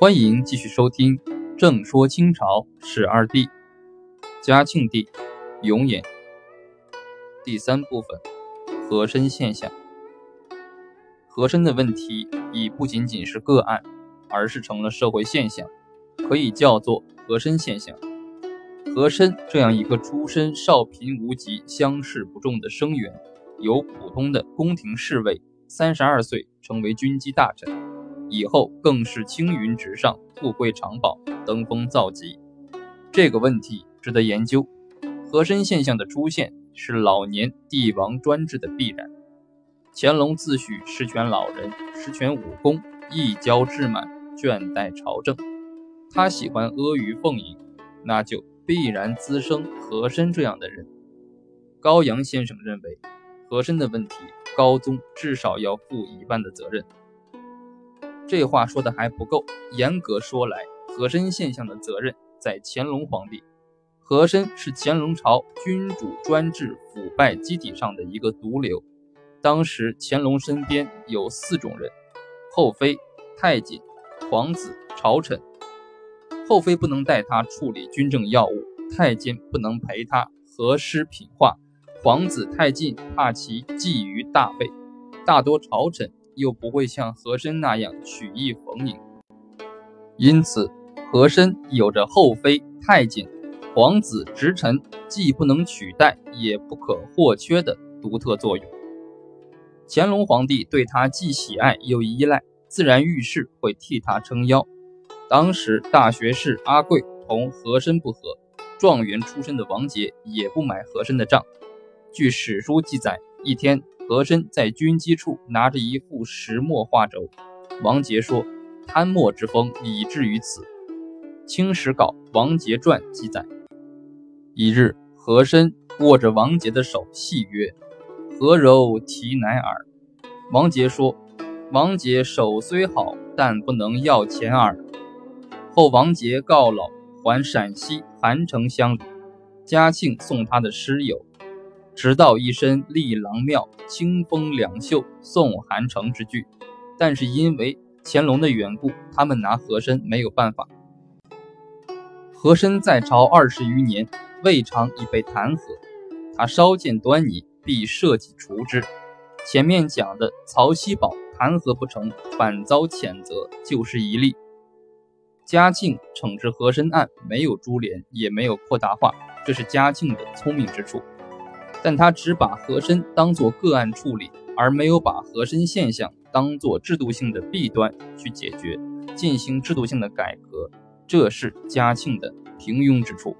欢迎继续收听《正说清朝史二帝嘉庆帝永琰》第三部分：和珅现象。和珅的问题已不仅仅是个案，而是成了社会现象，可以叫做和珅现象。和珅这样一个出身少贫无疾、乡试不中的生员，由普通的宫廷侍卫，三十二岁成为军机大臣。以后更是青云直上，富贵长保，登峰造极。这个问题值得研究。和珅现象的出现是老年帝王专制的必然。乾隆自诩十全老人，十全武功，一骄志满，倦怠朝政。他喜欢阿谀奉迎，那就必然滋生和珅这样的人。高阳先生认为，和珅的问题，高宗至少要负一半的责任。这话说的还不够，严格说来，和珅现象的责任在乾隆皇帝。和珅是乾隆朝君主专制腐败基底上的一个毒瘤。当时乾隆身边有四种人：后妃、太监、皇子、朝臣。后妃不能代他处理军政要务，太监不能陪他和诗品画，皇子太近怕其觊觎大位，大多朝臣。又不会像和珅那样曲意逢迎，因此和珅有着后妃、太监、皇子、直臣既不能取代也不可或缺的独特作用。乾隆皇帝对他既喜爱又依赖，自然遇事会替他撑腰。当时大学士阿贵同和珅不和，状元出身的王杰也不买和珅的账。据史书记载，一天。和珅在军机处拿着一副石墨画轴，王杰说：“贪墨之风以至于此。”《清史稿·王杰传》记载，一日，和珅握着王杰的手，戏曰：“何柔提乃尔？”王杰说：“王杰手虽好，但不能要钱耳。”后王杰告老，还陕西韩城乡里。嘉庆送他的诗有。直到一身丽郎庙，清风两袖送韩城之句，但是因为乾隆的缘故，他们拿和珅没有办法。和珅在朝二十余年，未尝已被弹劾，他稍见端倪，必设计除之。前面讲的曹锡宝弹劾不成，反遭谴责，就是一例。嘉庆惩治和珅案没有株连，也没有扩大化，这是嘉庆的聪明之处。但他只把和珅当作个案处理，而没有把和珅现象当作制度性的弊端去解决，进行制度性的改革，这是嘉庆的平庸之处。